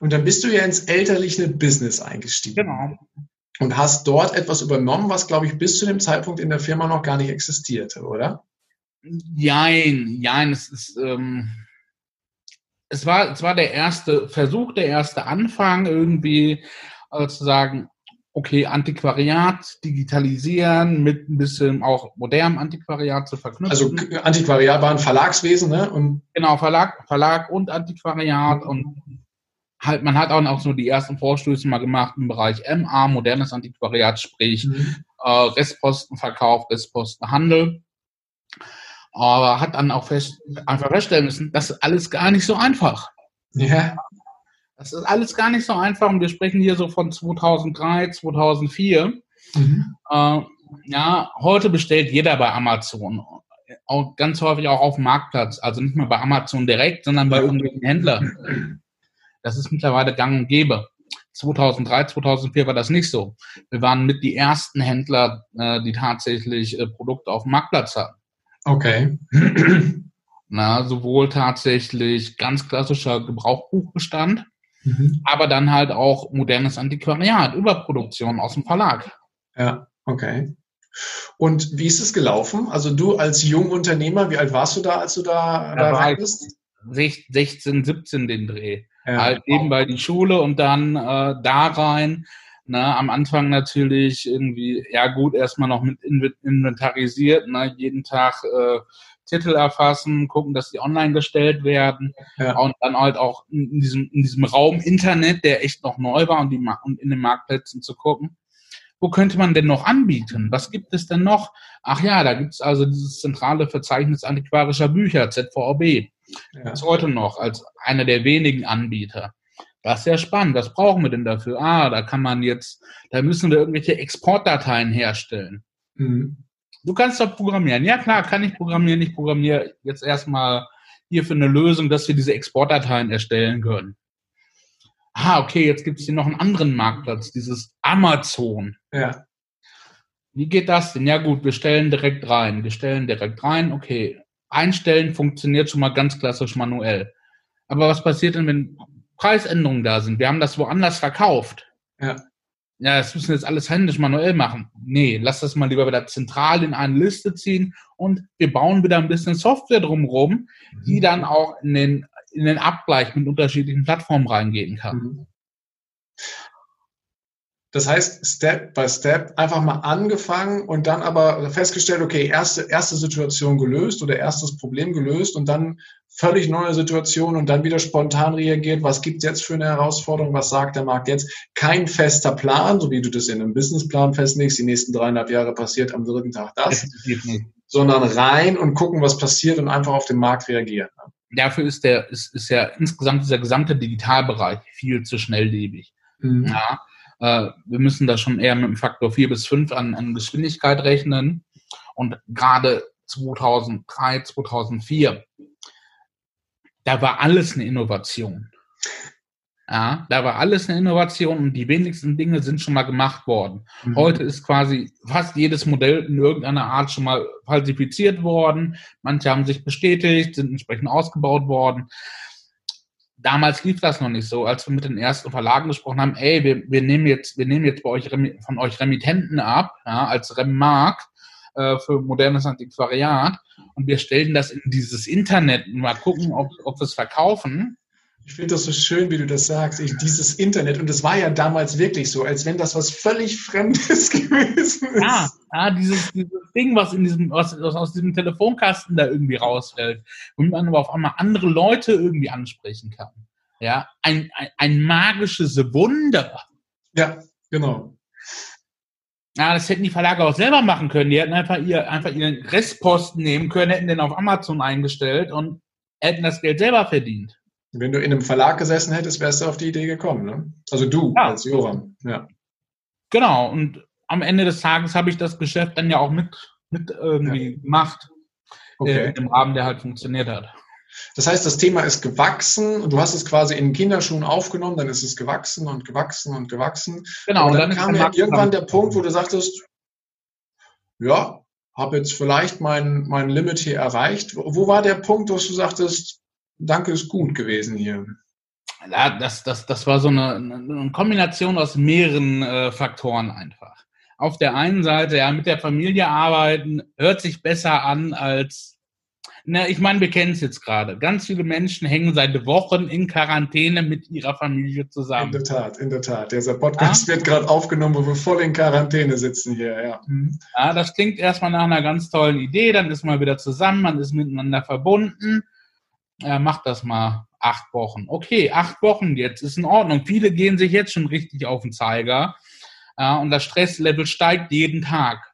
Und dann bist du ja ins elterliche Business eingestiegen. Genau. Und hast dort etwas übernommen, was, glaube ich, bis zu dem Zeitpunkt in der Firma noch gar nicht existierte, oder? Jein, jein, es ist, ähm, es war, es war der erste Versuch, der erste Anfang irgendwie äh, zu sagen, okay, Antiquariat digitalisieren mit ein bisschen auch modernem Antiquariat zu verknüpfen. Also Antiquariat war ein Verlagswesen, ne? Und genau, Verlag, Verlag und Antiquariat und halt, man hat auch noch so die ersten Vorstöße mal gemacht im Bereich MA, modernes Antiquariat, sprich mhm. äh, Restpostenverkauf, Restpostenhandel. Aber hat dann auch fest, einfach feststellen müssen, das ist alles gar nicht so einfach. Ja. Das ist alles gar nicht so einfach und wir sprechen hier so von 2003, 2004. Mhm. Äh, ja, heute bestellt jeder bei Amazon. Auch ganz häufig auch auf dem Marktplatz. Also nicht mehr bei Amazon direkt, sondern bei irgendwelchen Händlern. Das ist mittlerweile gang und gäbe. 2003, 2004 war das nicht so. Wir waren mit die ersten Händler, äh, die tatsächlich äh, Produkte auf dem Marktplatz hatten. Okay. Na, sowohl tatsächlich ganz klassischer Gebrauchbuchbestand, mhm. aber dann halt auch modernes Antiquariat, Überproduktion aus dem Verlag. Ja, okay. Und wie ist es gelaufen? Also du als Jungunternehmer, wie alt warst du da, als du da, da, da rein bist? 16, 17 den Dreh. Ja. Halt nebenbei die Schule und dann äh, da rein. Ne, am Anfang natürlich irgendwie, ja gut, erstmal noch mit inventarisiert, ne, jeden Tag äh, Titel erfassen, gucken, dass die online gestellt werden ja. und dann halt auch in diesem, in diesem Raum Internet, der echt noch neu war und, die, und in den Marktplätzen zu gucken, wo könnte man denn noch anbieten? Was gibt es denn noch? Ach ja, da gibt es also dieses zentrale Verzeichnis antiquarischer Bücher, ZVOB. Ja. Bis heute noch als einer der wenigen Anbieter. Das ist ja spannend. Was brauchen wir denn dafür? Ah, da kann man jetzt, da müssen wir irgendwelche Exportdateien herstellen. Mhm. Du kannst doch programmieren. Ja, klar, kann ich programmieren. Ich programmiere jetzt erstmal hier für eine Lösung, dass wir diese Exportdateien erstellen können. Ah, okay, jetzt gibt es hier noch einen anderen Marktplatz, dieses Amazon. Ja. Wie geht das denn? Ja gut, wir stellen direkt rein. Wir stellen direkt rein, okay. Einstellen funktioniert schon mal ganz klassisch manuell. Aber was passiert denn, wenn Preisänderungen da sind? Wir haben das woanders verkauft. Ja. Ja, das müssen wir jetzt alles händisch manuell machen. Nee, lass das mal lieber wieder zentral in eine Liste ziehen und wir bauen wieder ein bisschen Software drumherum, die mhm. dann auch in den, in den Abgleich mit unterschiedlichen Plattformen reingehen kann. Mhm. Das heißt, Step by Step einfach mal angefangen und dann aber festgestellt, okay, erste, erste Situation gelöst oder erstes Problem gelöst und dann völlig neue Situation und dann wieder spontan reagiert, was gibt es jetzt für eine Herausforderung, was sagt der Markt jetzt? Kein fester Plan, so wie du das in einem Businessplan festlegst, die nächsten dreieinhalb Jahre passiert am dritten Tag das, sondern rein und gucken, was passiert und einfach auf den Markt reagieren. Dafür ist der, ist, ist ja insgesamt dieser gesamte Digitalbereich viel zu schnelllebig. Mhm. Ja, äh, wir müssen da schon eher mit einem Faktor 4 bis 5 an, an Geschwindigkeit rechnen. Und gerade 2003, 2004, da war alles eine Innovation. Ja, da war alles eine Innovation und die wenigsten Dinge sind schon mal gemacht worden. Mhm. Heute ist quasi fast jedes Modell in irgendeiner Art schon mal falsifiziert worden. Manche haben sich bestätigt, sind entsprechend ausgebaut worden damals lief das noch nicht so, als wir mit den ersten Verlagen gesprochen haben, ey, wir, wir nehmen jetzt, wir nehmen jetzt bei euch von euch Remittenten ab, ja, als Remmark äh, für modernes Antiquariat und wir stellen das in dieses Internet und mal gucken, ob, ob wir es verkaufen. Ich finde das so schön, wie du das sagst, ich, dieses Internet. Und es war ja damals wirklich so, als wenn das was völlig Fremdes gewesen ist. Ja, ja dieses, dieses Ding, was, in diesem, was, was aus diesem Telefonkasten da irgendwie rausfällt, womit man aber auf einmal andere Leute irgendwie ansprechen kann. Ja, ein, ein, ein magisches Wunder. Ja, genau. Ja, das hätten die Verlage auch selber machen können. Die hätten einfach, ihr, einfach ihren Restposten nehmen können, hätten den auf Amazon eingestellt und hätten das Geld selber verdient. Wenn du in einem Verlag gesessen hättest, wärst du auf die Idee gekommen, ne? Also du ja. als Joram, ja. Genau, und am Ende des Tages habe ich das Geschäft dann ja auch mit, mit irgendwie ja. gemacht, äh, okay. äh, im Rahmen, der halt funktioniert hat. Das heißt, das Thema ist gewachsen und du hast es quasi in Kinderschuhen aufgenommen, dann ist es gewachsen und gewachsen und gewachsen. Genau. Und dann, und dann kam ja irgendwann der Punkt, wo du sagtest, ja, habe jetzt vielleicht mein, mein Limit hier erreicht. Wo war der Punkt, wo du sagtest, danke ist gut gewesen hier. Ja, das, das, das war so eine, eine Kombination aus mehreren äh, Faktoren einfach. Auf der einen Seite, ja, mit der Familie arbeiten hört sich besser an als na, ich meine, wir kennen es jetzt gerade. Ganz viele Menschen hängen seit Wochen in Quarantäne mit ihrer Familie zusammen. In der Tat, in der Tat. Dieser Podcast ja? wird gerade aufgenommen, wo wir voll in Quarantäne sitzen hier, ja. Mhm. Ja, das klingt erstmal nach einer ganz tollen Idee. Dann ist man wieder zusammen, man ist miteinander verbunden. Ja, macht das mal acht Wochen. Okay, acht Wochen jetzt ist in Ordnung. Viele gehen sich jetzt schon richtig auf den Zeiger. Ja, und das Stresslevel steigt jeden Tag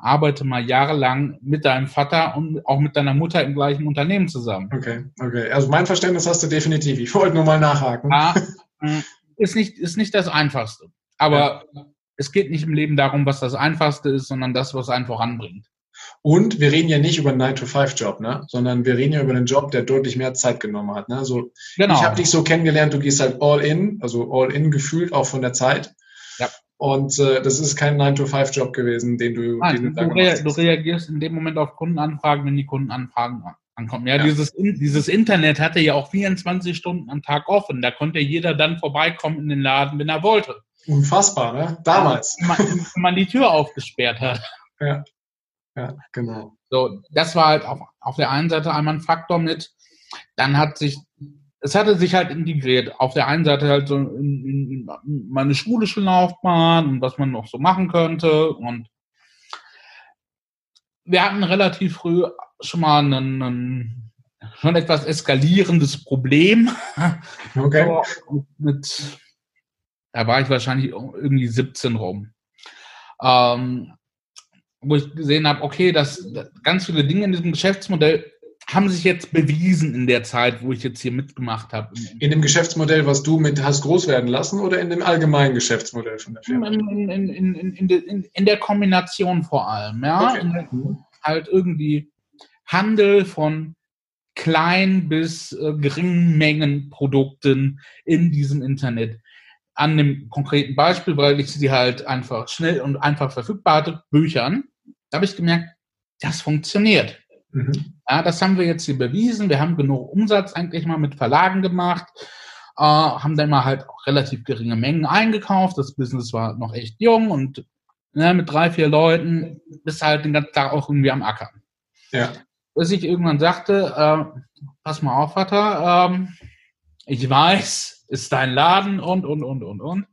arbeite mal jahrelang mit deinem Vater und auch mit deiner Mutter im gleichen Unternehmen zusammen. Okay, okay. Also mein Verständnis hast du definitiv. Ich wollte nur mal nachhaken. Ja, mm, ist nicht, ist nicht das Einfachste. Aber ja. es geht nicht im Leben darum, was das Einfachste ist, sondern das, was einen voranbringt. Und wir reden ja nicht über einen 9-to-5-Job, ne? sondern wir reden ja über einen Job, der deutlich mehr Zeit genommen hat. Ne? Also genau. Ich habe dich so kennengelernt, du gehst halt all in, also all in gefühlt auch von der Zeit. Ja. Und äh, das ist kein 9-to-5-Job gewesen, den du, Nein, den du, du, rea du, reagierst in dem Moment auf Kundenanfragen, wenn die Kundenanfragen ankommen. Ja, ja. Dieses, dieses Internet hatte ja auch 24 Stunden am Tag offen. Da konnte jeder dann vorbeikommen in den Laden, wenn er wollte. Unfassbar, ne? Damals. Ja, wenn, man, wenn man die Tür aufgesperrt hat. Ja, ja genau. So, das war halt auf, auf der einen Seite einmal ein Faktor mit. Dann hat sich es hatte sich halt integriert. Auf der einen Seite halt so in, in meine schulische Laufbahn und was man noch so machen könnte. Und wir hatten relativ früh schon mal einen, einen schon etwas eskalierendes Problem. Okay. mit, da war ich wahrscheinlich irgendwie 17 rum. Ähm, wo ich gesehen habe, okay, dass ganz viele Dinge in diesem Geschäftsmodell haben sich jetzt bewiesen in der Zeit, wo ich jetzt hier mitgemacht habe. In dem Geschäftsmodell, was du mit hast groß werden lassen oder in dem allgemeinen Geschäftsmodell von der Firma? In, in, in, in der Kombination vor allem, ja. Okay. halt irgendwie Handel von klein bis äh, geringen Mengen Produkten in diesem Internet. An einem konkreten Beispiel, weil ich sie halt einfach schnell und einfach verfügbar hatte, Büchern, da habe ich gemerkt, das funktioniert. Mhm. Ja, das haben wir jetzt hier bewiesen. Wir haben genug Umsatz eigentlich mal mit Verlagen gemacht, äh, haben dann mal halt auch relativ geringe Mengen eingekauft. Das Business war noch echt jung und ne, mit drei, vier Leuten bist halt den ganzen Tag auch irgendwie am Ackern. Ja. Bis ich irgendwann sagte, äh, pass mal auf, Vater, ähm, ich weiß, ist dein Laden und, und, und, und, und.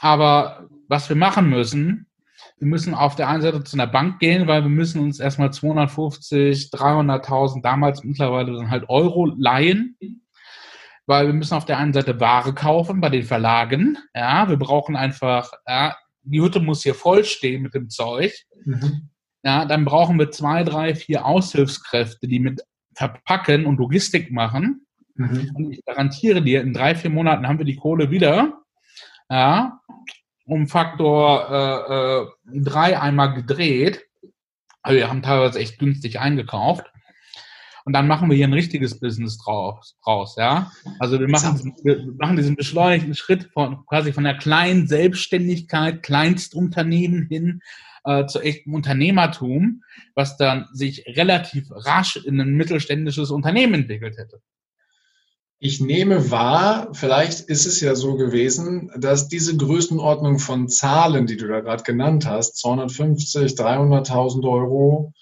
Aber was wir machen müssen, wir müssen auf der einen Seite zu einer Bank gehen, weil wir müssen uns erstmal 250, 300.000, damals mittlerweile dann halt Euro leihen, weil wir müssen auf der einen Seite Ware kaufen bei den Verlagen. Ja, wir brauchen einfach, ja, die Hütte muss hier voll stehen mit dem Zeug. Mhm. Ja, dann brauchen wir zwei, drei, vier Aushilfskräfte, die mit verpacken und Logistik machen. Mhm. Und ich garantiere dir, in drei, vier Monaten haben wir die Kohle wieder. Ja, um Faktor äh, äh, drei einmal gedreht. Also wir haben teilweise echt günstig eingekauft. Und dann machen wir hier ein richtiges Business draus, raus, ja. Also wir machen, wir machen diesen beschleunigten Schritt von quasi von der kleinen Selbstständigkeit, Kleinstunternehmen hin äh, zu echtem Unternehmertum, was dann sich relativ rasch in ein mittelständisches Unternehmen entwickelt hätte. Ich nehme wahr, vielleicht ist es ja so gewesen, dass diese Größenordnung von Zahlen, die du da gerade genannt hast, 250, 300.000 Euro,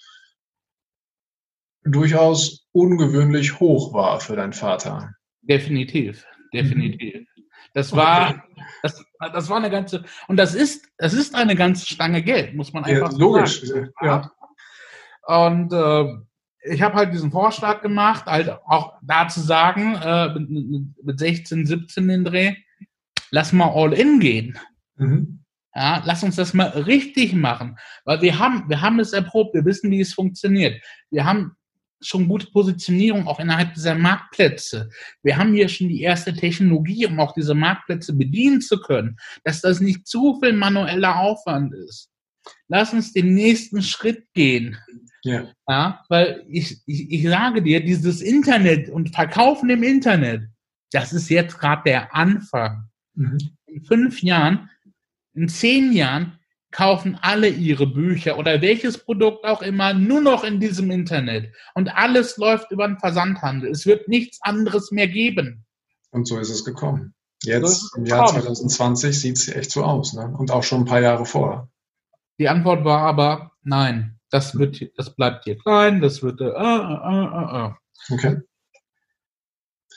durchaus ungewöhnlich hoch war für deinen Vater. Definitiv, definitiv. Das war, das, das war eine ganze, und das ist, das ist eine ganze Stange Geld, muss man einfach ja, logisch, sagen. Ja. Und äh, ich habe halt diesen Vorschlag gemacht, halt auch da zu sagen, äh, mit, mit 16, 17 den Dreh, lass mal all in gehen. Mhm. Ja, lass uns das mal richtig machen. Weil wir haben, wir haben es erprobt, wir wissen, wie es funktioniert. Wir haben schon gute Positionierung auch innerhalb dieser Marktplätze. Wir haben hier schon die erste Technologie, um auch diese Marktplätze bedienen zu können, dass das nicht zu viel manueller Aufwand ist. Lass uns den nächsten Schritt gehen. Ja. ja weil ich, ich, ich sage dir, dieses Internet und Verkaufen im Internet, das ist jetzt gerade der Anfang. Mhm. In fünf Jahren, in zehn Jahren kaufen alle ihre Bücher oder welches Produkt auch immer nur noch in diesem Internet. Und alles läuft über den Versandhandel. Es wird nichts anderes mehr geben. Und so ist es gekommen. Jetzt im Jahr 2020 sieht es echt so aus. Ne? Und auch schon ein paar Jahre vorher. Die Antwort war aber nein. Das wird, das bleibt hier klein. Das wird. Äh, äh, äh, äh. Okay.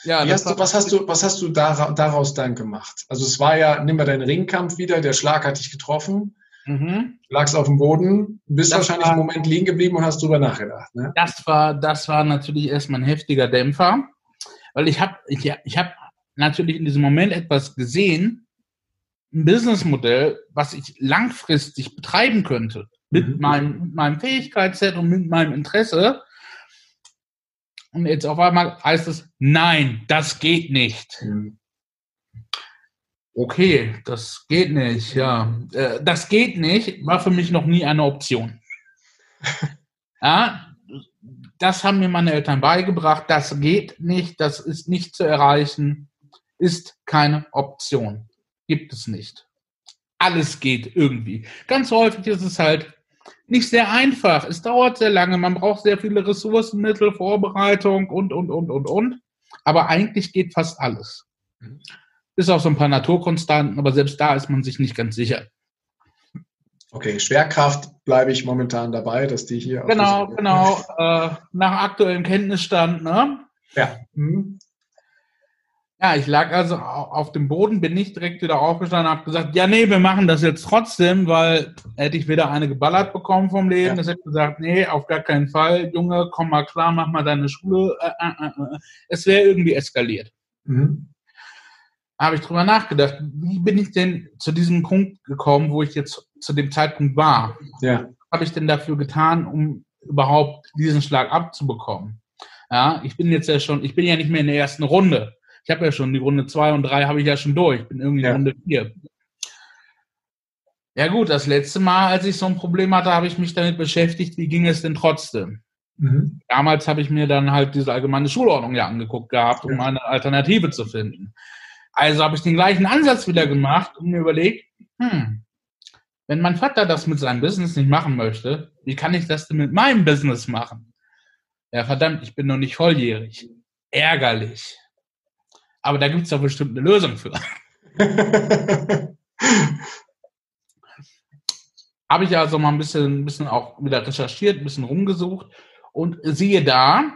Ja, hast du, was hast du, was hast du daraus dann gemacht? Also es war ja, nimm mal deinen Ringkampf wieder, der Schlag hat dich getroffen. Mhm. Lagst auf dem Boden, bist das wahrscheinlich war, einen Moment liegen geblieben und hast drüber nachgedacht. Ne? Das war, das war natürlich erstmal ein heftiger Dämpfer, weil ich habe, ich, ich habe natürlich in diesem Moment etwas gesehen, ein Businessmodell, was ich langfristig betreiben könnte mit mhm. meinem, mit meinem Fähigkeitsset und mit meinem Interesse. Und jetzt auf einmal heißt es, nein, das geht nicht. Mhm. Okay, das geht nicht, ja. Äh, das geht nicht, war für mich noch nie eine Option. ja, das haben mir meine Eltern beigebracht. Das geht nicht, das ist nicht zu erreichen, ist keine Option. Gibt es nicht. Alles geht irgendwie. Ganz häufig ist es halt nicht sehr einfach. Es dauert sehr lange. Man braucht sehr viele Ressourcenmittel, Vorbereitung und, und, und, und, und. Aber eigentlich geht fast alles. Mhm. Bis auf so ein paar Naturkonstanten, aber selbst da ist man sich nicht ganz sicher. Okay, Schwerkraft bleibe ich momentan dabei, dass die hier. Genau, genau. Äh, nach aktuellem Kenntnisstand, ne? Ja. Mhm. Ja, ich lag also auf dem Boden, bin nicht direkt wieder aufgestanden und habe gesagt, ja, nee, wir machen das jetzt trotzdem, weil hätte ich wieder eine geballert bekommen vom Leben. Ja. Das hätte gesagt, nee, auf gar keinen Fall, Junge, komm mal klar, mach mal deine Schule. Äh, äh, äh. Es wäre irgendwie eskaliert. Mhm habe ich drüber nachgedacht, wie bin ich denn zu diesem Punkt gekommen, wo ich jetzt zu dem Zeitpunkt war? Ja. Was habe ich denn dafür getan, um überhaupt diesen Schlag abzubekommen? Ja, ich bin jetzt ja schon, ich bin ja nicht mehr in der ersten Runde. Ich habe ja schon die Runde zwei und drei habe ich ja schon durch. Ich bin irgendwie ja. in Runde vier. Ja gut, das letzte Mal, als ich so ein Problem hatte, habe ich mich damit beschäftigt, wie ging es denn trotzdem? Mhm. Damals habe ich mir dann halt diese allgemeine Schulordnung ja angeguckt gehabt, um eine Alternative zu finden. Also habe ich den gleichen Ansatz wieder gemacht und mir überlegt, hm, wenn mein Vater das mit seinem Business nicht machen möchte, wie kann ich das denn mit meinem Business machen? Ja, verdammt, ich bin noch nicht volljährig. Ärgerlich. Aber da gibt es doch bestimmt eine Lösung für. Habe ich also mal ein bisschen, ein bisschen auch wieder recherchiert, ein bisschen rumgesucht und siehe da,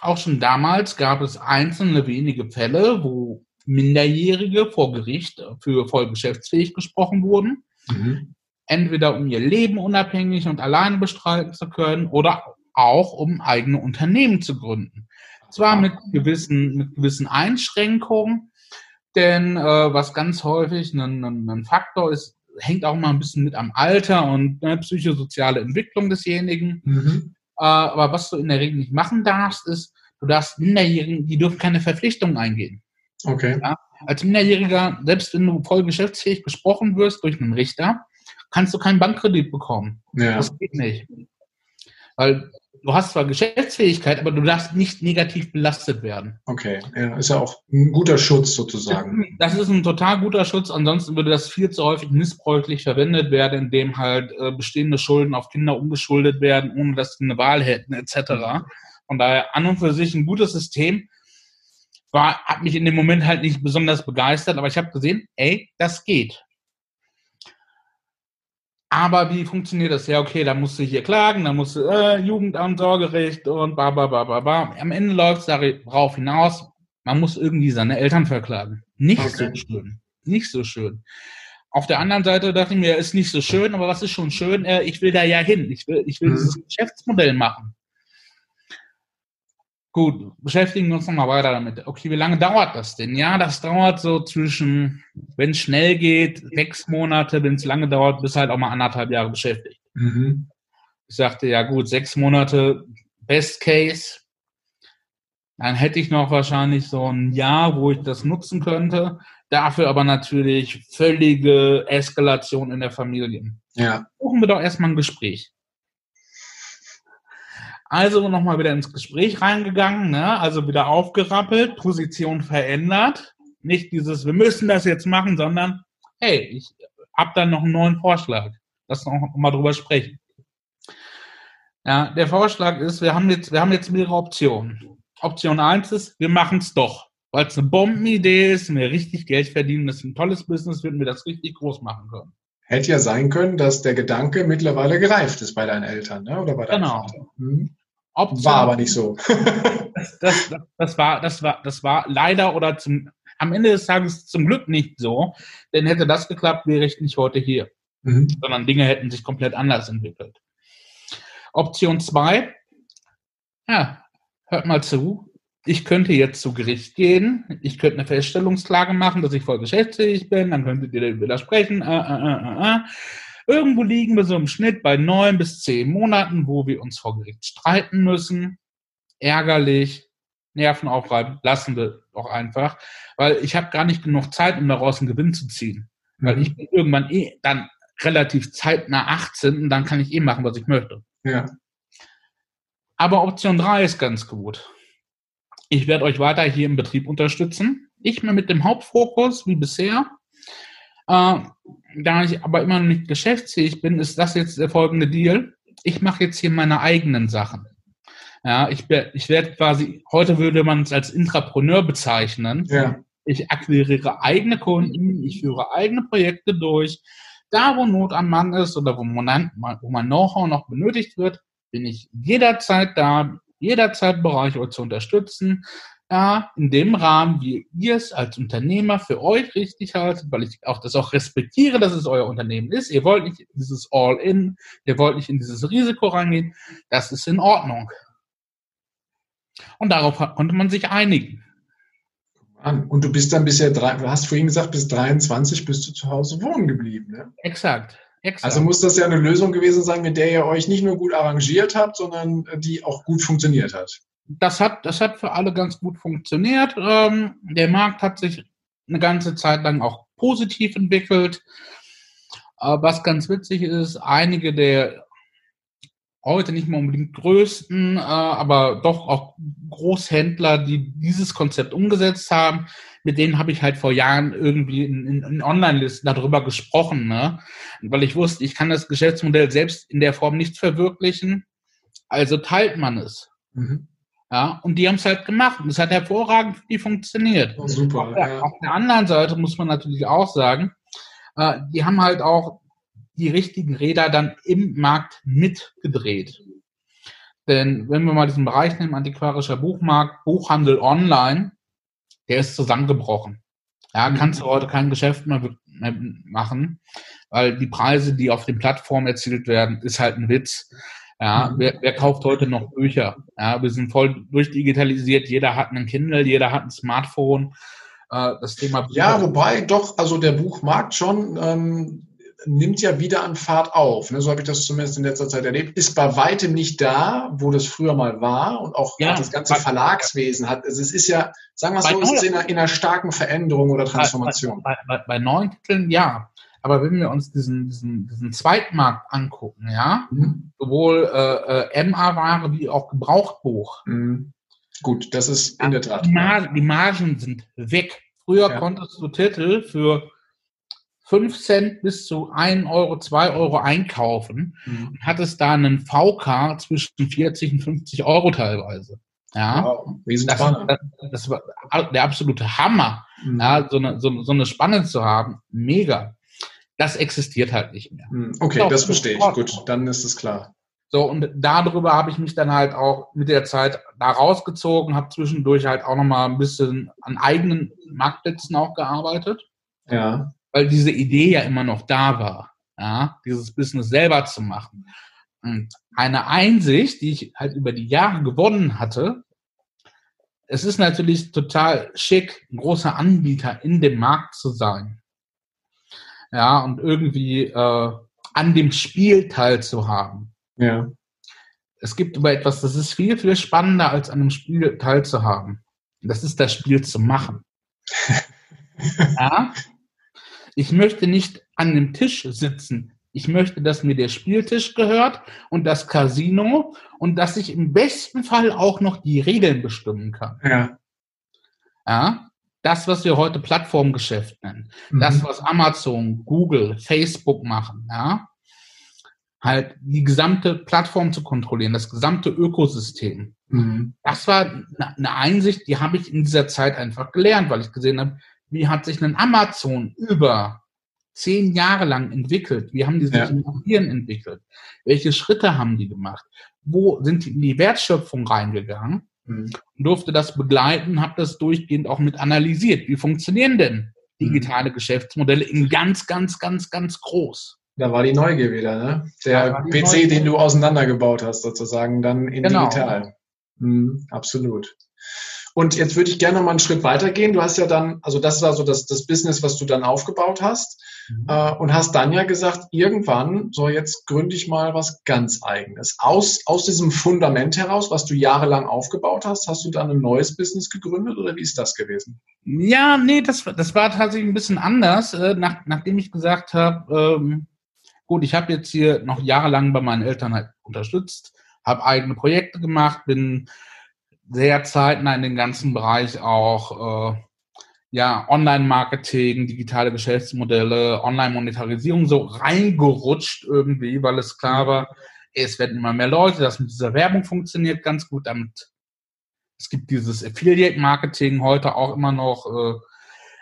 auch schon damals gab es einzelne wenige Fälle, wo Minderjährige vor Gericht für voll geschäftsfähig gesprochen wurden. Mhm. Entweder um ihr Leben unabhängig und alleine bestreiten zu können oder auch um eigene Unternehmen zu gründen. Zwar mit gewissen, mit gewissen Einschränkungen, denn äh, was ganz häufig ein, ein, ein, Faktor ist, hängt auch mal ein bisschen mit am Alter und ne, psychosoziale Entwicklung desjenigen. Mhm. Äh, aber was du in der Regel nicht machen darfst, ist, du darfst Minderjährigen, die dürfen keine Verpflichtungen eingehen. Okay. Ja, als Minderjähriger, selbst wenn du voll geschäftsfähig gesprochen wirst durch einen Richter, kannst du keinen Bankkredit bekommen. Ja. Das geht nicht. Weil du hast zwar Geschäftsfähigkeit, aber du darfst nicht negativ belastet werden. Okay, ja, ist ja auch ein guter Schutz sozusagen. Das ist ein total guter Schutz, ansonsten würde das viel zu häufig missbräuchlich verwendet werden, indem halt äh, bestehende Schulden auf Kinder umgeschuldet werden, ohne dass sie eine Wahl hätten, etc. Von daher an und für sich ein gutes System, war, hat mich in dem Moment halt nicht besonders begeistert, aber ich habe gesehen, ey, das geht. Aber wie funktioniert das? Ja, okay, da musst du hier klagen, da musst du äh, Jugendamt, Sorgerecht und ba, ba, ba, ba, ba. Am Ende läuft es darauf hinaus, man muss irgendwie seine Eltern verklagen. Nicht okay. so schön. Nicht so schön. Auf der anderen Seite dachte ich mir, ist nicht so schön, aber was ist schon schön? Äh, ich will da ja hin. Ich will, ich will mhm. dieses Geschäftsmodell machen. Gut, beschäftigen wir uns nochmal weiter damit. Okay, wie lange dauert das denn? Ja, das dauert so zwischen, wenn es schnell geht, sechs Monate, wenn es lange dauert, bis halt auch mal anderthalb Jahre beschäftigt. Mhm. Ich sagte, ja gut, sechs Monate, Best Case. Dann hätte ich noch wahrscheinlich so ein Jahr, wo ich das nutzen könnte. Dafür aber natürlich völlige Eskalation in der Familie. Ja. Suchen wir doch erstmal ein Gespräch. Also nochmal wieder ins Gespräch reingegangen, ne? also wieder aufgerappelt, Position verändert. Nicht dieses, wir müssen das jetzt machen, sondern, hey, ich hab dann noch einen neuen Vorschlag. Lass uns noch mal drüber sprechen. Ja, der Vorschlag ist, wir haben jetzt, wir haben jetzt mehrere Optionen. Option eins ist, wir machen es doch, weil es eine Bombenidee ist, wir richtig Geld verdienen, das ist ein tolles Business, würden wir das richtig groß machen können. Hätte ja sein können, dass der Gedanke mittlerweile gereift ist bei deinen Eltern, ne? oder bei deinem genau. Vater. Hm. War aber nicht so. das, das, das, war, das, war, das war leider oder zum, am Ende des Tages zum Glück nicht so, denn hätte das geklappt, wäre ich nicht heute hier, mhm. sondern Dinge hätten sich komplett anders entwickelt. Option zwei, ja, hört mal zu, ich könnte jetzt zu Gericht gehen, ich könnte eine Feststellungsklage machen, dass ich voll geschäftsfähig bin, dann könntet ihr widersprechen. Äh, äh, äh, äh. Irgendwo liegen wir so im Schnitt bei neun bis zehn Monaten, wo wir uns vor Gericht streiten müssen. Ärgerlich, Nerven aufreiben, lassen wir doch einfach, weil ich habe gar nicht genug Zeit, um daraus einen Gewinn zu ziehen. Mhm. Weil ich bin irgendwann eh dann relativ zeitnah 18 und dann kann ich eh machen, was ich möchte. Ja. Aber Option 3 ist ganz gut. Ich werde euch weiter hier im Betrieb unterstützen. Ich mir mit dem Hauptfokus, wie bisher. Äh, da ich aber immer noch nicht geschäftsfähig bin, ist das jetzt der folgende Deal. Ich mache jetzt hier meine eigenen Sachen. Ja, ich, ich werde quasi, heute würde man es als Intrapreneur bezeichnen. Ja. Ich akquiriere eigene Kunden, ich führe eigene Projekte durch. Da, wo Not am Mann ist oder wo man, wo man Know-how noch benötigt wird, bin ich jederzeit da, jederzeit bereit, euch zu unterstützen. Ja, in dem Rahmen, wie ihr es als Unternehmer für euch richtig haltet, weil ich auch das auch respektiere, dass es euer Unternehmen ist. Ihr wollt nicht dieses All-In, ihr wollt nicht in dieses Risiko reingehen. Das ist in Ordnung. Und darauf konnte man sich einigen. Und du bist dann bisher, drei, du hast vorhin gesagt, bis 23 bist du zu Hause wohnen geblieben. Ne? Exakt. Exakt. Also muss das ja eine Lösung gewesen sein, mit der ihr euch nicht nur gut arrangiert habt, sondern die auch gut funktioniert hat. Das hat, das hat für alle ganz gut funktioniert. Ähm, der Markt hat sich eine ganze Zeit lang auch positiv entwickelt. Äh, was ganz witzig ist, einige der heute nicht mehr unbedingt größten, äh, aber doch auch Großhändler, die dieses Konzept umgesetzt haben, mit denen habe ich halt vor Jahren irgendwie in, in, in Online-Listen darüber gesprochen, ne? weil ich wusste, ich kann das Geschäftsmodell selbst in der Form nicht verwirklichen, also teilt man es. Mhm. Ja, und die haben es halt gemacht und es hat hervorragend für die funktioniert. Oh, super. Auf der, ja. auf der, anderen Seite muss man natürlich auch sagen, äh, die haben halt auch die richtigen Räder dann im Markt mitgedreht. Denn wenn wir mal diesen Bereich nehmen, antiquarischer Buchmarkt, Buchhandel online, der ist zusammengebrochen. Ja, mhm. kannst du heute kein Geschäft mehr, mehr machen, weil die Preise, die auf den Plattformen erzielt werden, ist halt ein Witz. Ja, mhm. wer, wer kauft heute noch Bücher? Ja, wir sind voll durchdigitalisiert. Jeder hat einen Kindle, jeder hat ein Smartphone. Äh, das Thema Bücher. Ja, wobei doch, also der Buchmarkt schon ähm, nimmt ja wieder an Fahrt auf. Ne? So habe ich das zumindest in letzter Zeit erlebt. Ist bei weitem nicht da, wo das früher mal war und auch, ja, das ganze Verlagswesen hat. Also es ist ja, sagen wir so, es ist in einer, in einer, starken Veränderung oder Transformation. Bei, bei, bei, neuen Titeln ja. Aber wenn wir uns diesen, diesen, diesen Zweitmarkt angucken, ja, mhm. sowohl äh, äh, MA-Ware wie auch Gebrauchtbuch. Mhm. Gut, das ist in der Tat. Die, Mar die Margen sind weg. Früher ja. konntest du Titel für 5 Cent bis zu 1 Euro, 2 Euro einkaufen mhm. und hattest da einen VK zwischen 40 und 50 Euro teilweise. Ja, wow, das, das, das, war der absolute Hammer, mhm. ja, so, eine, so, so eine Spanne zu haben. Mega. Das existiert halt nicht mehr. Mhm. Okay, das, das verstehe ich. Gut, dann ist es klar. So, und darüber habe ich mich dann halt auch mit der Zeit da rausgezogen, habe zwischendurch halt auch nochmal ein bisschen an eigenen Marktplätzen auch gearbeitet. Ja weil diese Idee ja immer noch da war, ja, dieses Business selber zu machen. Und eine Einsicht, die ich halt über die Jahre gewonnen hatte, es ist natürlich total schick, ein großer Anbieter in dem Markt zu sein. Ja, und irgendwie äh, an dem Spiel teilzuhaben. Ja. Es gibt aber etwas, das ist viel, viel spannender, als an einem Spiel teilzuhaben. Das ist das Spiel zu machen. ja? Ich möchte nicht an einem Tisch sitzen. Ich möchte, dass mir der Spieltisch gehört und das Casino und dass ich im besten Fall auch noch die Regeln bestimmen kann. Ja. Ja. Das, was wir heute Plattformgeschäft nennen. Mhm. Das, was Amazon, Google, Facebook machen. Ja. halt die gesamte Plattform zu kontrollieren, das gesamte Ökosystem. Mhm. Das war eine Einsicht, die habe ich in dieser Zeit einfach gelernt, weil ich gesehen habe, wie hat sich ein Amazon über zehn Jahre lang entwickelt? Wie haben die sich ja. in Papieren entwickelt? Welche Schritte haben die gemacht? Wo sind die in die Wertschöpfung reingegangen? Mhm. Durfte das begleiten, habe das durchgehend auch mit analysiert. Wie funktionieren denn digitale mhm. Geschäftsmodelle in ganz, ganz, ganz, ganz groß? Da war die Neugier wieder, ne? Der PC, Neugier. den du auseinandergebaut hast, sozusagen, dann in genau. digital. Mhm, absolut. Und jetzt würde ich gerne noch mal einen Schritt weitergehen. Du hast ja dann, also das war so das, das Business, was du dann aufgebaut hast. Mhm. Äh, und hast dann ja gesagt, irgendwann, so jetzt gründe ich mal was ganz eigenes. Aus, aus diesem Fundament heraus, was du jahrelang aufgebaut hast, hast du dann ein neues Business gegründet oder wie ist das gewesen? Ja, nee, das, das war tatsächlich ein bisschen anders. Äh, nach, nachdem ich gesagt habe, ähm, gut, ich habe jetzt hier noch jahrelang bei meinen Eltern halt unterstützt, habe eigene Projekte gemacht, bin sehr zeitnah in den ganzen Bereich auch äh, ja, Online-Marketing, digitale Geschäftsmodelle, Online-Monetarisierung so reingerutscht irgendwie, weil es klar war, es werden immer mehr Leute, das mit dieser Werbung funktioniert ganz gut damit. Es gibt dieses Affiliate-Marketing heute auch immer noch. Äh,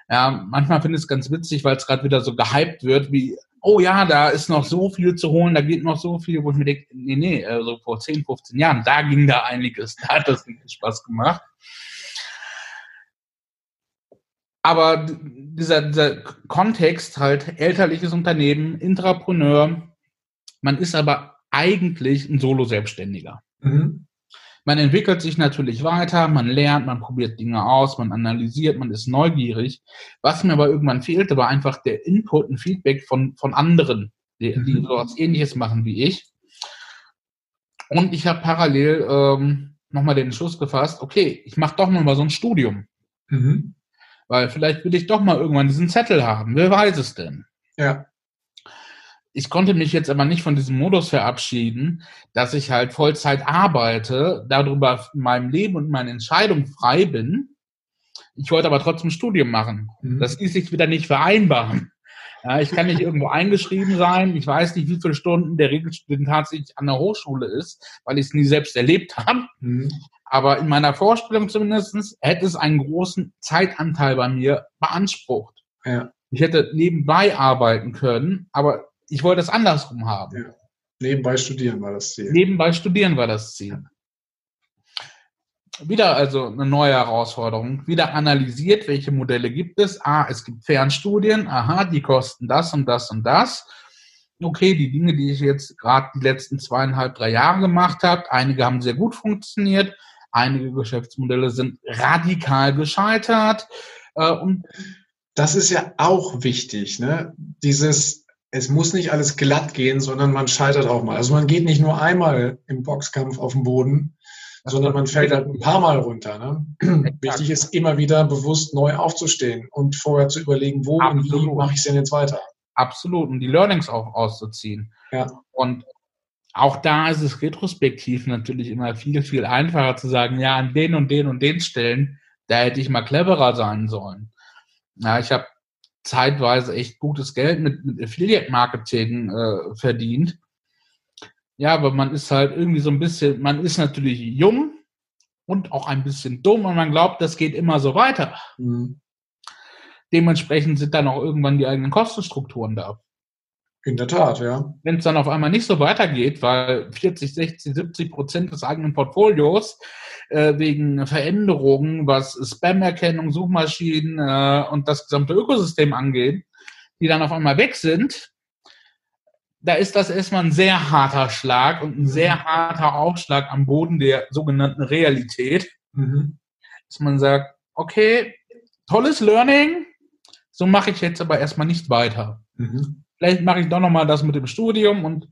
ja, manchmal finde ich es ganz witzig, weil es gerade wieder so gehypt wird, wie oh ja, da ist noch so viel zu holen, da geht noch so viel, wo ich mir denke, nee, nee, also vor 10, 15 Jahren, da ging da einiges, da hat das richtig Spaß gemacht. Aber dieser, dieser Kontext halt, elterliches Unternehmen, Intrapreneur, man ist aber eigentlich ein Solo-Selbstständiger. Mhm. Man entwickelt sich natürlich weiter, man lernt, man probiert Dinge aus, man analysiert, man ist neugierig. Was mir aber irgendwann fehlte, war einfach der Input und Feedback von, von anderen, die, mhm. die sowas ähnliches machen wie ich. Und ich habe parallel ähm, nochmal den Entschluss gefasst, okay, ich mache doch mal so ein Studium. Mhm. Weil vielleicht will ich doch mal irgendwann diesen Zettel haben. Wer weiß es denn? Ja ich konnte mich jetzt aber nicht von diesem Modus verabschieden, dass ich halt Vollzeit arbeite, darüber in meinem Leben und meine Entscheidung frei bin. Ich wollte aber trotzdem Studium machen. Mhm. Das ließ sich wieder nicht vereinbaren. Ja, ich kann nicht irgendwo eingeschrieben sein. Ich weiß nicht, wie viele Stunden der Regelstudent tatsächlich an der Hochschule ist, weil ich es nie selbst erlebt habe. Mhm. Aber in meiner Vorstellung zumindest hätte es einen großen Zeitanteil bei mir beansprucht. Ja. Ich hätte nebenbei arbeiten können, aber ich wollte es andersrum haben. Ja. Nebenbei studieren war das Ziel. Nebenbei studieren war das Ziel. Wieder also eine neue Herausforderung. Wieder analysiert, welche Modelle gibt es. Ah, es gibt Fernstudien. Aha, die kosten das und das und das. Okay, die Dinge, die ich jetzt gerade die letzten zweieinhalb, drei Jahre gemacht habe, einige haben sehr gut funktioniert. Einige Geschäftsmodelle sind radikal gescheitert. Äh, und das ist ja auch wichtig, ne? Dieses es muss nicht alles glatt gehen, sondern man scheitert auch mal. Also man geht nicht nur einmal im Boxkampf auf den Boden, sondern man fällt halt ein paar Mal runter. Ne? Wichtig ist immer wieder bewusst neu aufzustehen und vorher zu überlegen, wo Absolut. und wie mache ich es denn jetzt weiter. Absolut. Und die Learnings auch auszuziehen. Ja. Und auch da ist es retrospektiv natürlich immer viel, viel einfacher zu sagen, ja, an den und den und den Stellen, da hätte ich mal cleverer sein sollen. Ja, ich habe zeitweise echt gutes Geld mit, mit Affiliate-Marketing äh, verdient. Ja, aber man ist halt irgendwie so ein bisschen, man ist natürlich jung und auch ein bisschen dumm und man glaubt, das geht immer so weiter. Mhm. Dementsprechend sind dann auch irgendwann die eigenen Kostenstrukturen da. In der Tat, ja. Wenn es dann auf einmal nicht so weitergeht, weil 40, 60, 70 Prozent des eigenen Portfolios äh, wegen Veränderungen, was Spam-Erkennung, Suchmaschinen äh, und das gesamte Ökosystem angeht, die dann auf einmal weg sind, da ist das erstmal ein sehr harter Schlag und ein sehr mhm. harter Aufschlag am Boden der sogenannten Realität, mhm. dass man sagt, okay, tolles Learning, so mache ich jetzt aber erstmal nicht weiter. Mhm vielleicht mache ich doch nochmal das mit dem Studium und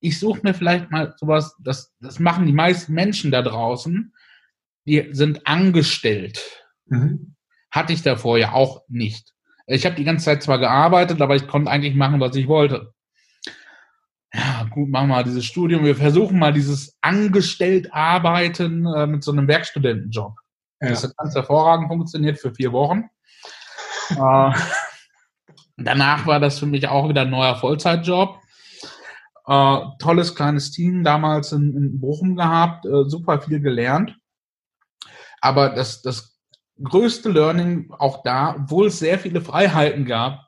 ich suche mir vielleicht mal sowas, das, das machen die meisten Menschen da draußen, die sind angestellt. Mhm. Hatte ich davor ja auch nicht. Ich habe die ganze Zeit zwar gearbeitet, aber ich konnte eigentlich machen, was ich wollte. Ja, gut, machen wir mal dieses Studium. Wir versuchen mal dieses angestellt arbeiten äh, mit so einem Werkstudentenjob. Ja. Das hat ganz hervorragend funktioniert für vier Wochen. äh, Danach war das für mich auch wieder ein neuer Vollzeitjob. Äh, tolles kleines Team damals in, in Bochum gehabt, äh, super viel gelernt. Aber das, das größte Learning auch da, obwohl es sehr viele Freiheiten gab,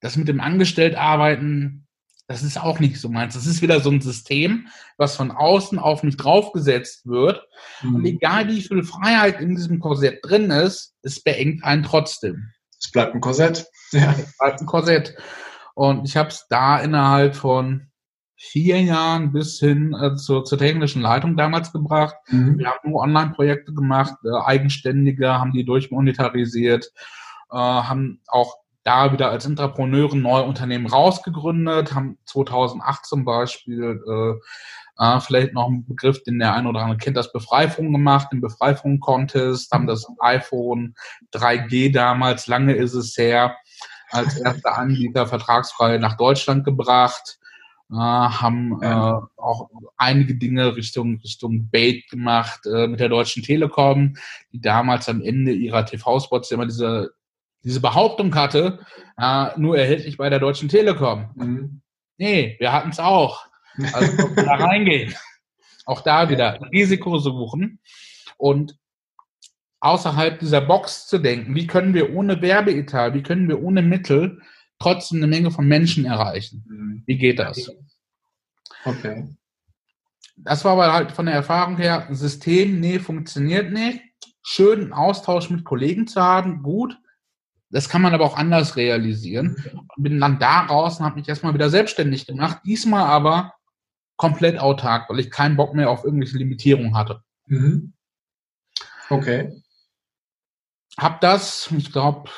das mit dem Angestelltarbeiten, das ist auch nicht so meins. Das ist wieder so ein System, was von außen auf mich draufgesetzt wird. Mhm. Und egal wie viel Freiheit in diesem Korsett drin ist, es beengt einen trotzdem. Es bleibt ein Korsett. Ja. Es bleibt ein Korsett. Und ich habe es da innerhalb von vier Jahren bis hin äh, zur, zur technischen Leitung damals gebracht. Mhm. Wir haben nur Online-Projekte gemacht, äh, Eigenständige haben die durchmonetarisiert, äh, haben auch da wieder als Intrapreneure neue Unternehmen rausgegründet, haben 2008 zum Beispiel äh, vielleicht noch ein Begriff, den der eine oder andere kennt, das Befreifung gemacht, den Befreifung-Contest, haben das iPhone 3G damals, lange ist es her, als erster Anbieter vertragsfrei nach Deutschland gebracht äh, haben äh, auch einige Dinge Richtung Richtung Bait gemacht äh, mit der Deutschen Telekom, die damals am Ende ihrer TV-Spots immer diese diese Behauptung hatte, äh, nur erhältlich bei der Deutschen Telekom. Mhm. Nee, wir hatten es auch. Also da reingehen. Auch da wieder Risiko suchen und außerhalb dieser Box zu denken. Wie können wir ohne Werbeetat, wie können wir ohne Mittel trotzdem eine Menge von Menschen erreichen. Mhm. Wie geht das? Okay. Das war aber halt von der Erfahrung her, System, nee, funktioniert nicht. Schön Austausch mit Kollegen zu haben, gut. Das kann man aber auch anders realisieren. Und bin dann da raus und habe mich erstmal wieder selbstständig gemacht. Diesmal aber komplett autark, weil ich keinen Bock mehr auf irgendwelche Limitierungen hatte. Mhm. Okay. Hab das, ich glaube,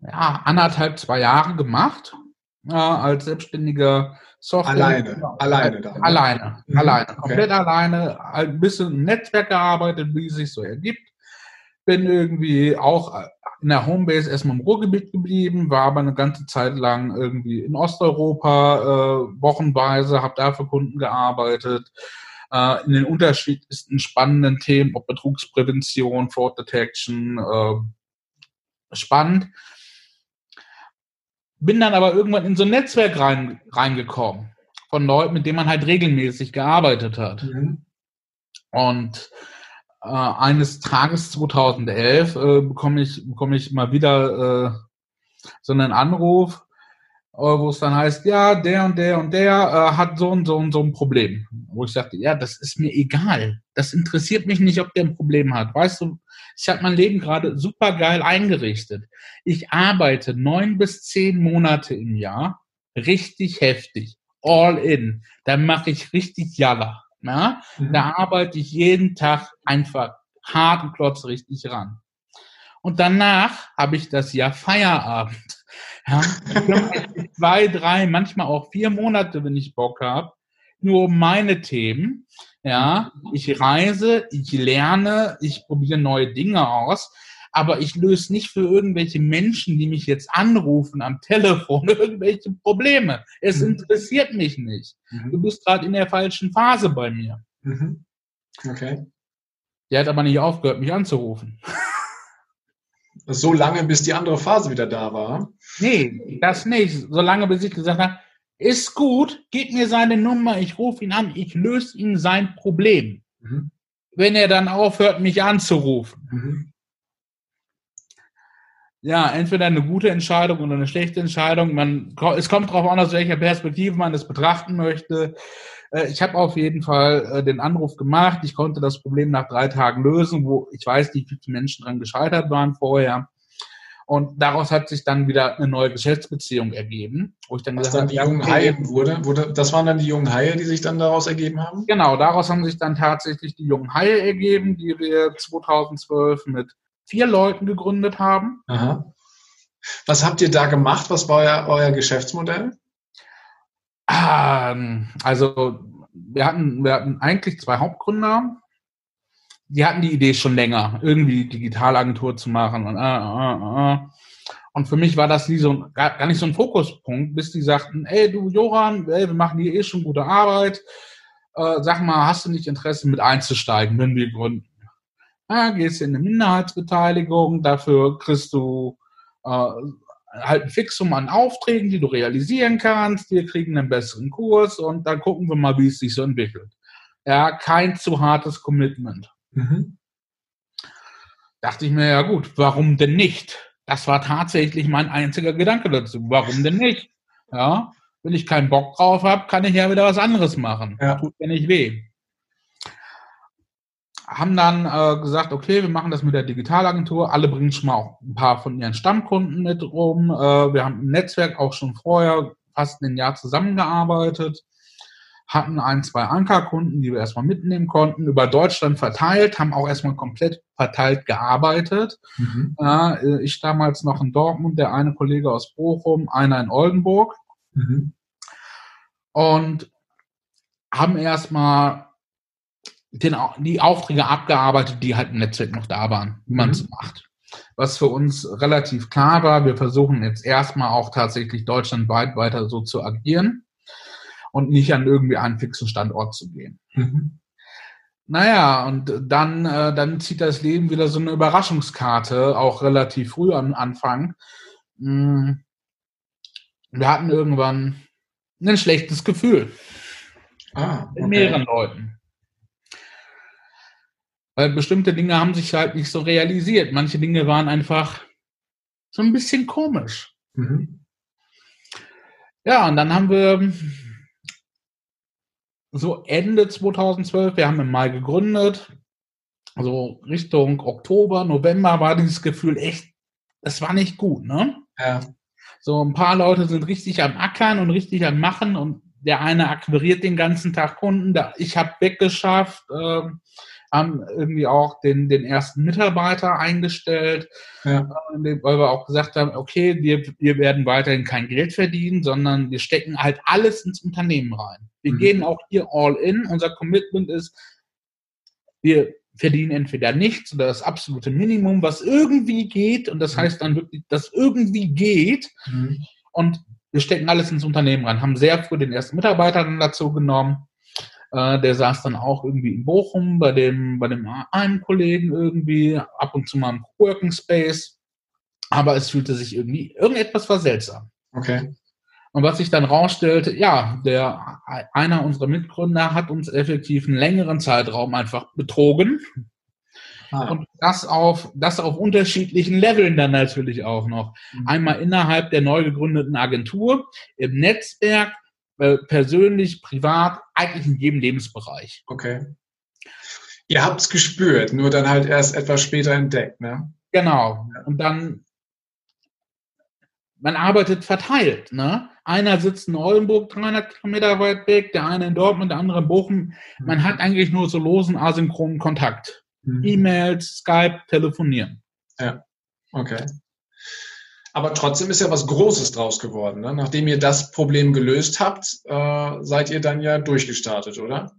ja, anderthalb, zwei Jahre gemacht äh, als selbstständiger Software. Alleine, alleine da. Ne? Alleine, mhm. alleine, komplett okay. alleine, ein bisschen im Netzwerk gearbeitet, wie es sich so ergibt. Bin irgendwie auch in der Homebase erstmal im Ruhrgebiet geblieben, war aber eine ganze Zeit lang irgendwie in Osteuropa äh, wochenweise, habe da für Kunden gearbeitet. Äh, in den unterschiedlichsten spannenden Themen, ob Betrugsprävention, Fraud Detection, äh, spannend. Bin dann aber irgendwann in so ein Netzwerk rein, reingekommen von Leuten, mit denen man halt regelmäßig gearbeitet hat. Mhm. Und äh, eines Tages 2011 äh, bekomme ich bekomme ich mal wieder äh, so einen Anruf, äh, wo es dann heißt, ja, der und der und der äh, hat so und so und so ein Problem. Wo ich sagte, ja, das ist mir egal. Das interessiert mich nicht, ob der ein Problem hat. Weißt du, ich habe mein Leben gerade super geil eingerichtet. Ich arbeite neun bis zehn Monate im Jahr, richtig heftig, all in. Da mache ich richtig Jalla. Ja? Mhm. Da arbeite ich jeden Tag einfach hart und klotz richtig ran. Und danach habe ich das Jahr Feierabend. Ja, zwei, drei, manchmal auch vier Monate, wenn ich Bock habe, nur um meine Themen. Ja, ich reise, ich lerne, ich probiere neue Dinge aus, aber ich löse nicht für irgendwelche Menschen, die mich jetzt anrufen am Telefon, irgendwelche Probleme. Es mhm. interessiert mich nicht. Mhm. Du bist gerade in der falschen Phase bei mir. Mhm. Okay. Der hat aber nicht aufgehört, mich anzurufen. So lange, bis die andere Phase wieder da war? Nee, das nicht. So lange, bis ich gesagt habe, ist gut, gib mir seine Nummer, ich rufe ihn an, ich löse ihm sein Problem. Mhm. Wenn er dann aufhört, mich anzurufen. Mhm. Ja, entweder eine gute Entscheidung oder eine schlechte Entscheidung. Man, es kommt darauf an, aus welcher Perspektive man das betrachten möchte. Äh, ich habe auf jeden Fall äh, den Anruf gemacht. Ich konnte das Problem nach drei Tagen lösen, wo ich weiß, wie viele Menschen dran gescheitert waren vorher. Und daraus hat sich dann wieder eine neue Geschäftsbeziehung ergeben, wo ich dann Was gesagt dann die jungen Haie wurde, wurde, das waren dann die jungen Haie, die sich dann daraus ergeben haben? Genau, daraus haben sich dann tatsächlich die jungen Haie ergeben, die wir 2012 mit vier Leuten gegründet haben. Aha. Was habt ihr da gemacht? Was war euer, euer Geschäftsmodell? Ähm, also wir hatten, wir hatten eigentlich zwei Hauptgründer die hatten die Idee schon länger, irgendwie Digitalagentur zu machen und, äh, äh, äh. und für mich war das nie so gar, gar nicht so ein Fokuspunkt, bis die sagten, ey du Joran, ey, wir machen hier eh schon gute Arbeit, äh, sag mal, hast du nicht Interesse mit einzusteigen, wenn wir gründen? Ja, gehst in eine Minderheitsbeteiligung, dafür kriegst du äh, halt ein Fixum an Aufträgen, die du realisieren kannst. Wir kriegen einen besseren Kurs und dann gucken wir mal, wie es sich so entwickelt. Ja, kein zu hartes Commitment. Mhm. Dachte ich mir, ja gut, warum denn nicht? Das war tatsächlich mein einziger Gedanke dazu. Warum denn nicht? Ja, wenn ich keinen Bock drauf habe, kann ich ja wieder was anderes machen. Ja. Tut mir nicht weh. Haben dann äh, gesagt, okay, wir machen das mit der Digitalagentur. Alle bringen schon mal auch ein paar von ihren Stammkunden mit rum. Äh, wir haben im Netzwerk auch schon vorher fast ein Jahr zusammengearbeitet hatten ein, zwei Ankerkunden, die wir erstmal mitnehmen konnten, über Deutschland verteilt, haben auch erstmal komplett verteilt gearbeitet. Mhm. Äh, ich damals noch in Dortmund, der eine Kollege aus Bochum, einer in Oldenburg. Mhm. Und haben erstmal den, die Aufträge abgearbeitet, die halt im Netzwerk noch da waren, wie man es mhm. macht. Was für uns relativ klar war, wir versuchen jetzt erstmal auch tatsächlich deutschlandweit weiter so zu agieren und nicht an irgendwie einen fixen Standort zu gehen. Mhm. Naja, und dann, äh, dann zieht das Leben wieder so eine Überraschungskarte, auch relativ früh am Anfang. Mhm. Wir hatten irgendwann ein schlechtes Gefühl. Ah, okay. In mehreren Leuten. Weil bestimmte Dinge haben sich halt nicht so realisiert. Manche Dinge waren einfach so ein bisschen komisch. Mhm. Ja, und dann haben wir so Ende 2012, wir haben im Mai gegründet, so Richtung Oktober, November war dieses Gefühl echt, es war nicht gut, ne? Ja. So ein paar Leute sind richtig am Ackern und richtig am Machen und der eine akquiriert den ganzen Tag Kunden, ich habe weggeschafft, äh, haben irgendwie auch den, den ersten Mitarbeiter eingestellt, ja. Äh, weil wir auch gesagt haben, okay, wir, wir werden weiterhin kein Geld verdienen, sondern wir stecken halt alles ins Unternehmen rein. Wir mhm. gehen auch hier all in. Unser Commitment ist, wir verdienen entweder nichts oder das absolute Minimum, was irgendwie geht. Und das mhm. heißt dann wirklich, dass irgendwie geht. Mhm. Und wir stecken alles ins Unternehmen rein, haben sehr früh den ersten Mitarbeiter dann dazu genommen. Äh, der saß dann auch irgendwie in Bochum bei dem, bei dem einen Kollegen irgendwie, ab und zu mal im Working Space. Aber es fühlte sich irgendwie, irgendetwas war seltsam. Okay. Und was sich dann rausstellte, ja, der, einer unserer Mitgründer hat uns effektiv einen längeren Zeitraum einfach betrogen. Ah. Und das auf, das auf unterschiedlichen Leveln dann natürlich auch noch. Mhm. Einmal innerhalb der neu gegründeten Agentur, im Netzwerk, äh, persönlich, privat, eigentlich in jedem Lebensbereich. Okay. Ihr habt es gespürt, nur dann halt erst etwas später entdeckt, ne? Genau. Und dann, man arbeitet verteilt, ne? Einer sitzt in Oldenburg 300 Kilometer weit weg, der eine in Dortmund, der andere in Bochum. Man mhm. hat eigentlich nur so losen asynchronen Kontakt. Mhm. E-Mails, Skype, telefonieren. Ja, okay. Aber trotzdem ist ja was Großes draus geworden. Ne? Nachdem ihr das Problem gelöst habt, äh, seid ihr dann ja durchgestartet, oder?